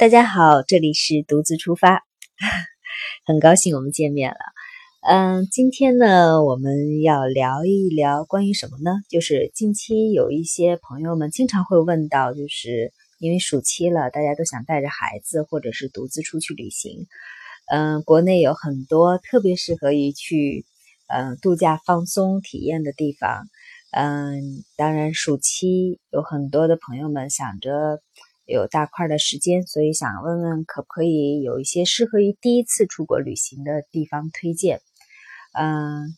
大家好，这里是独自出发，很高兴我们见面了。嗯，今天呢，我们要聊一聊关于什么呢？就是近期有一些朋友们经常会问到，就是因为暑期了，大家都想带着孩子或者是独自出去旅行。嗯，国内有很多特别适合于去嗯度假放松体验的地方。嗯，当然暑期有很多的朋友们想着。有大块的时间，所以想问问可不可以有一些适合于第一次出国旅行的地方推荐？嗯，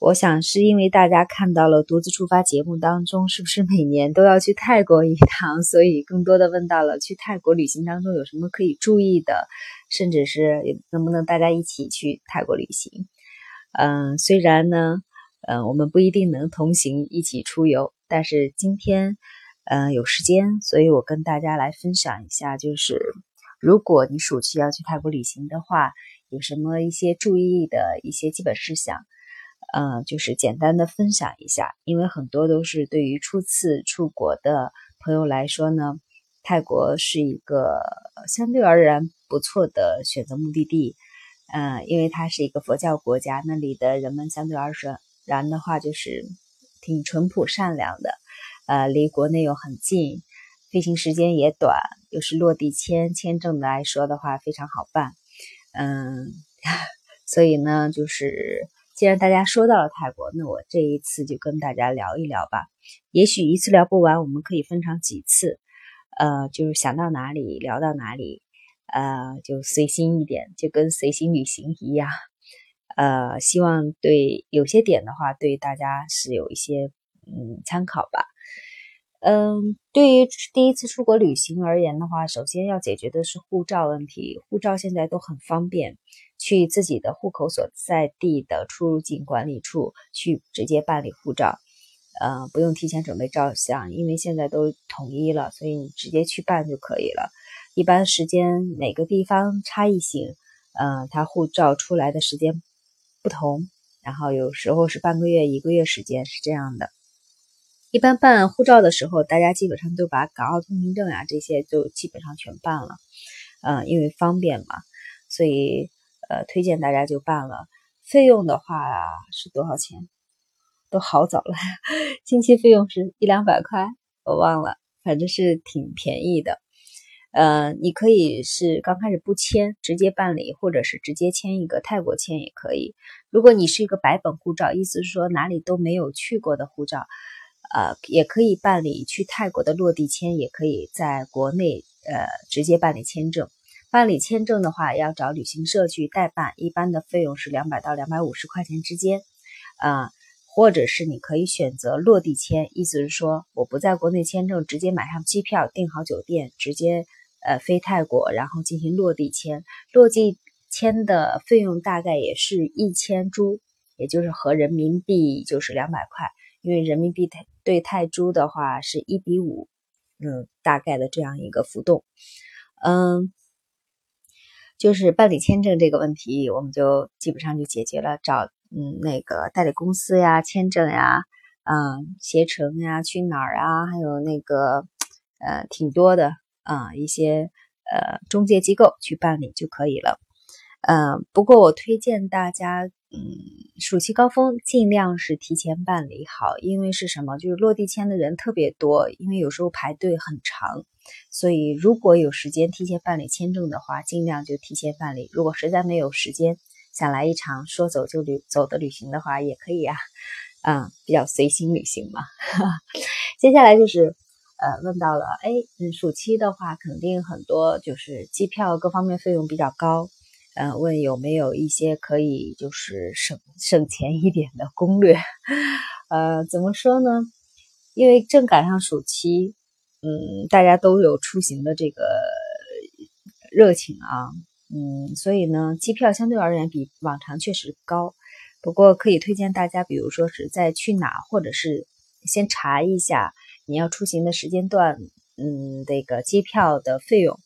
我想是因为大家看到了独自出发节目当中，是不是每年都要去泰国一趟，所以更多的问到了去泰国旅行当中有什么可以注意的，甚至是能不能大家一起去泰国旅行？嗯，虽然呢，嗯，我们不一定能同行一起出游，但是今天。嗯，有时间，所以我跟大家来分享一下，就是如果你暑期要去泰国旅行的话，有什么一些注意的一些基本事项，嗯，就是简单的分享一下，因为很多都是对于初次出国的朋友来说呢，泰国是一个相对而言不错的选择目的地，嗯，因为它是一个佛教国家，那里的人们相对而言的话就是挺淳朴善良的。呃，离国内又很近，飞行时间也短，又是落地签签证来说的话非常好办，嗯，所以呢，就是既然大家说到了泰国，那我这一次就跟大家聊一聊吧。也许一次聊不完，我们可以分成几次，呃，就是想到哪里聊到哪里，呃，就随心一点，就跟随心旅行一样，呃，希望对有些点的话，对大家是有一些嗯参考吧。嗯，对于第一次出国旅行而言的话，首先要解决的是护照问题。护照现在都很方便，去自己的户口所在地的出入境管理处去直接办理护照。呃，不用提前准备照相，因为现在都统一了，所以你直接去办就可以了。一般时间每个地方差异性，呃，他护照出来的时间不同，然后有时候是半个月、一个月时间是这样的。一般办护照的时候，大家基本上都把港澳通行证呀这些就基本上全办了，嗯，因为方便嘛，所以呃推荐大家就办了。费用的话是多少钱？都好早了，近期费用是一两百块，我忘了，反正是挺便宜的。呃，你可以是刚开始不签，直接办理，或者是直接签一个泰国签也可以。如果你是一个白本护照，意思是说哪里都没有去过的护照。呃，也可以办理去泰国的落地签，也可以在国内呃直接办理签证。办理签证的话，要找旅行社去代办，一般的费用是两百到两百五十块钱之间。啊，或者是你可以选择落地签，意思是说我不在国内签证，直接买上机票，订好酒店，直接呃飞泰国，然后进行落地签。落地签的费用大概也是一千铢，也就是合人民币就是两百块。因为人民币太对泰铢的话是一比五，嗯，大概的这样一个浮动，嗯，就是办理签证这个问题，我们就基本上就解决了，找嗯那个代理公司呀、签证呀、嗯携程呀、去哪儿啊，还有那个呃挺多的啊一些呃中介机构去办理就可以了，嗯，不过我推荐大家。嗯，暑期高峰尽量是提前办理好，因为是什么？就是落地签的人特别多，因为有时候排队很长，所以如果有时间提前办理签证的话，尽量就提前办理。如果实在没有时间，想来一场说走就旅走的旅行的话，也可以啊，嗯，比较随心旅行嘛。接下来就是呃，问到了，哎，嗯，暑期的话，肯定很多就是机票各方面费用比较高。嗯，问有没有一些可以就是省省钱一点的攻略？呃，怎么说呢？因为正赶上暑期，嗯，大家都有出行的这个热情啊，嗯，所以呢，机票相对而言比往常确实高。不过可以推荐大家，比如说是在去哪，或者是先查一下你要出行的时间段，嗯，这个机票的费用。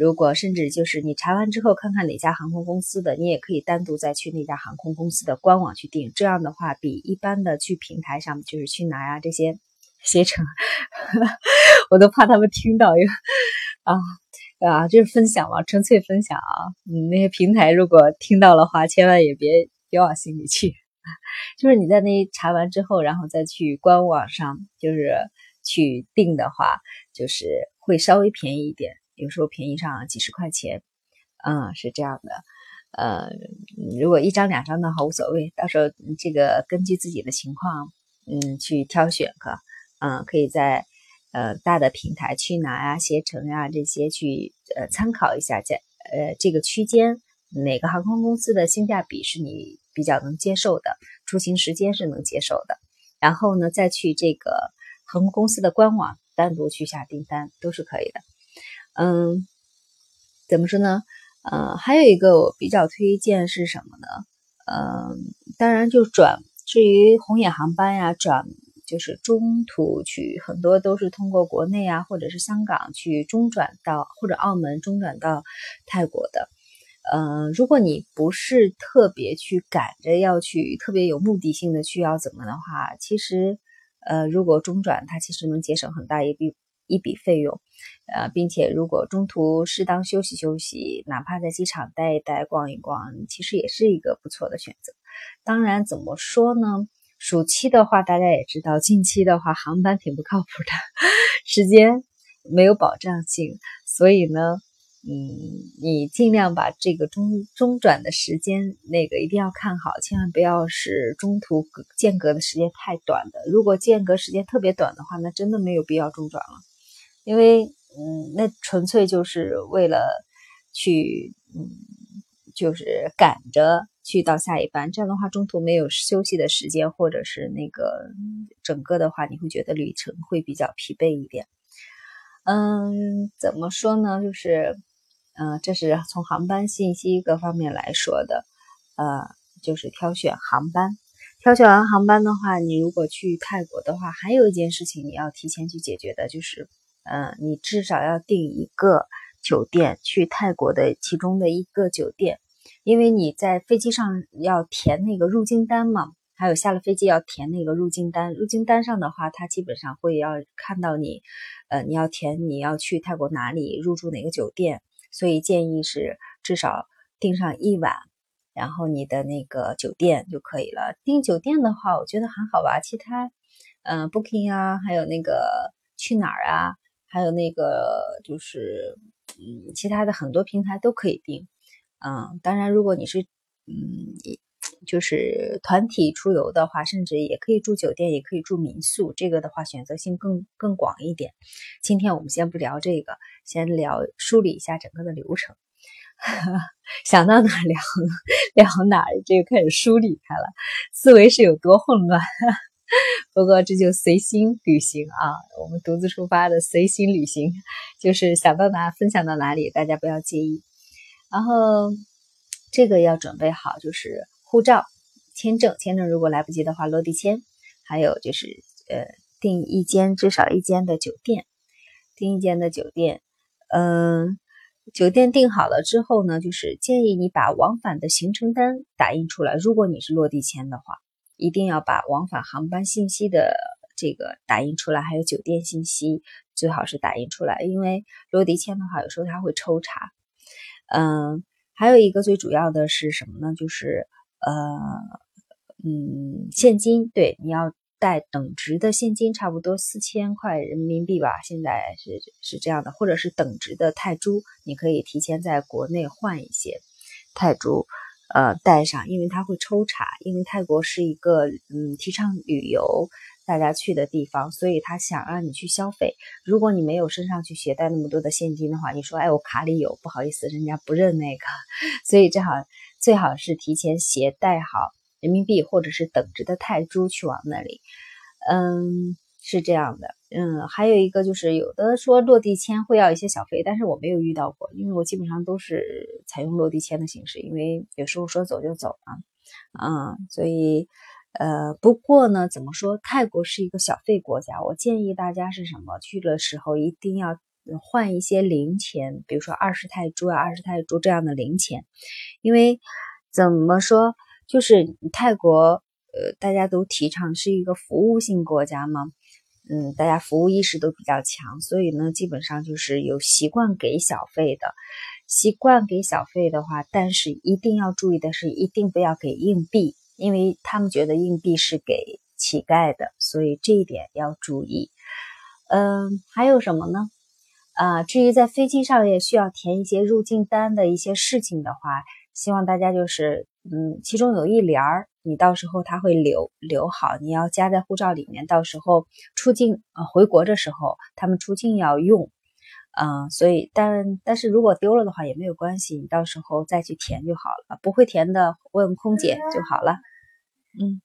如果甚至就是你查完之后，看看哪家航空公司的，你也可以单独再去那家航空公司的官网去订。这样的话，比一般的去平台上，就是去哪呀这些携程，我都怕他们听到，啊，啊，就是分享嘛，纯粹分享啊。嗯，那些平台如果听到的话，千万也别别往心里去。就是你在那查完之后，然后再去官网上，就是去订的话，就是会稍微便宜一点，有时候便宜上几十块钱。嗯，是这样的。呃，如果一张两张的话无所谓，到时候这个根据自己的情况，嗯，去挑选个，嗯，可以在。呃，大的平台去拿呀、携程呀这些去呃参考一下，这呃这个区间哪个航空公司的性价比是你比较能接受的，出行时间是能接受的，然后呢再去这个航空公司的官网单独去下订单都是可以的。嗯，怎么说呢？呃，还有一个我比较推荐是什么呢？嗯，当然就转，至于红眼航班呀转。就是中途去很多都是通过国内啊，或者是香港去中转到或者澳门中转到泰国的。嗯，如果你不是特别去赶着要去，特别有目的性的去要怎么的话，其实呃，如果中转，它其实能节省很大一笔一笔费用。呃，并且如果中途适当休息休息，哪怕在机场待一待、逛一逛，其实也是一个不错的选择。当然，怎么说呢？暑期的话，大家也知道，近期的话航班挺不靠谱的，时间没有保障性，所以呢，嗯，你尽量把这个中中转的时间那个一定要看好，千万不要是中途间隔的时间太短的。如果间隔时间特别短的话，那真的没有必要中转了，因为嗯，那纯粹就是为了去嗯，就是赶着。去到下一班，这样的话中途没有休息的时间，或者是那个整个的话，你会觉得旅程会比较疲惫一点。嗯，怎么说呢？就是，嗯，这是从航班信息各方面来说的。呃，就是挑选航班，挑选完航班的话，你如果去泰国的话，还有一件事情你要提前去解决的，就是，嗯，你至少要订一个酒店，去泰国的其中的一个酒店。因为你在飞机上要填那个入境单嘛，还有下了飞机要填那个入境单。入境单上的话，它基本上会要看到你，呃，你要填你要去泰国哪里入住哪个酒店，所以建议是至少订上一晚，然后你的那个酒店就可以了。订酒店的话，我觉得还好吧，其他，嗯，Booking 啊，还有那个去哪儿啊，还有那个就是，嗯，其他的很多平台都可以订。嗯，当然，如果你是嗯，就是团体出游的话，甚至也可以住酒店，也可以住民宿。这个的话，选择性更更广一点。今天我们先不聊这个，先聊梳理一下整个的流程。想到哪聊 聊哪，这个开始梳理开了，思维是有多混乱。不过这就随心旅行啊，我们独自出发的随心旅行，就是想到哪分享到哪里，大家不要介意。然后这个要准备好，就是护照、签证。签证如果来不及的话，落地签。还有就是呃，订一间至少一间的酒店，订一间的酒店。嗯，酒店订好了之后呢，就是建议你把往返的行程单打印出来。如果你是落地签的话，一定要把往返航班信息的这个打印出来，还有酒店信息最好是打印出来，因为落地签的话，有时候他会抽查。嗯，还有一个最主要的是什么呢？就是呃，嗯，现金，对，你要带等值的现金，差不多四千块人民币吧，现在是是这样的，或者是等值的泰铢，你可以提前在国内换一些泰铢，呃，带上，因为它会抽查，因为泰国是一个嗯提倡旅游。大家去的地方，所以他想让你去消费。如果你没有身上去携带那么多的现金的话，你说，哎，我卡里有，不好意思，人家不认那个。所以最好最好是提前携带好人民币或者是等值的泰铢去往那里。嗯，是这样的。嗯，还有一个就是有的说落地签会要一些小费，但是我没有遇到过，因为我基本上都是采用落地签的形式，因为有时候说走就走嘛。嗯，所以。呃，不过呢，怎么说？泰国是一个小费国家，我建议大家是什么？去的时候一定要换一些零钱，比如说二十泰铢啊、二十泰铢这样的零钱，因为怎么说，就是泰国，呃，大家都提倡是一个服务性国家嘛，嗯，大家服务意识都比较强，所以呢，基本上就是有习惯给小费的。习惯给小费的话，但是一定要注意的是，一定不要给硬币，因为他们觉得硬币是给乞丐的，所以这一点要注意。嗯，还有什么呢？啊，至于在飞机上也需要填一些入境单的一些事情的话，希望大家就是，嗯，其中有一联儿，你到时候他会留留好，你要加在护照里面，到时候出境呃回国的时候，他们出境要用。嗯，所以，但但是如果丢了的话也没有关系，你到时候再去填就好了。不会填的问空姐就好了。嗯。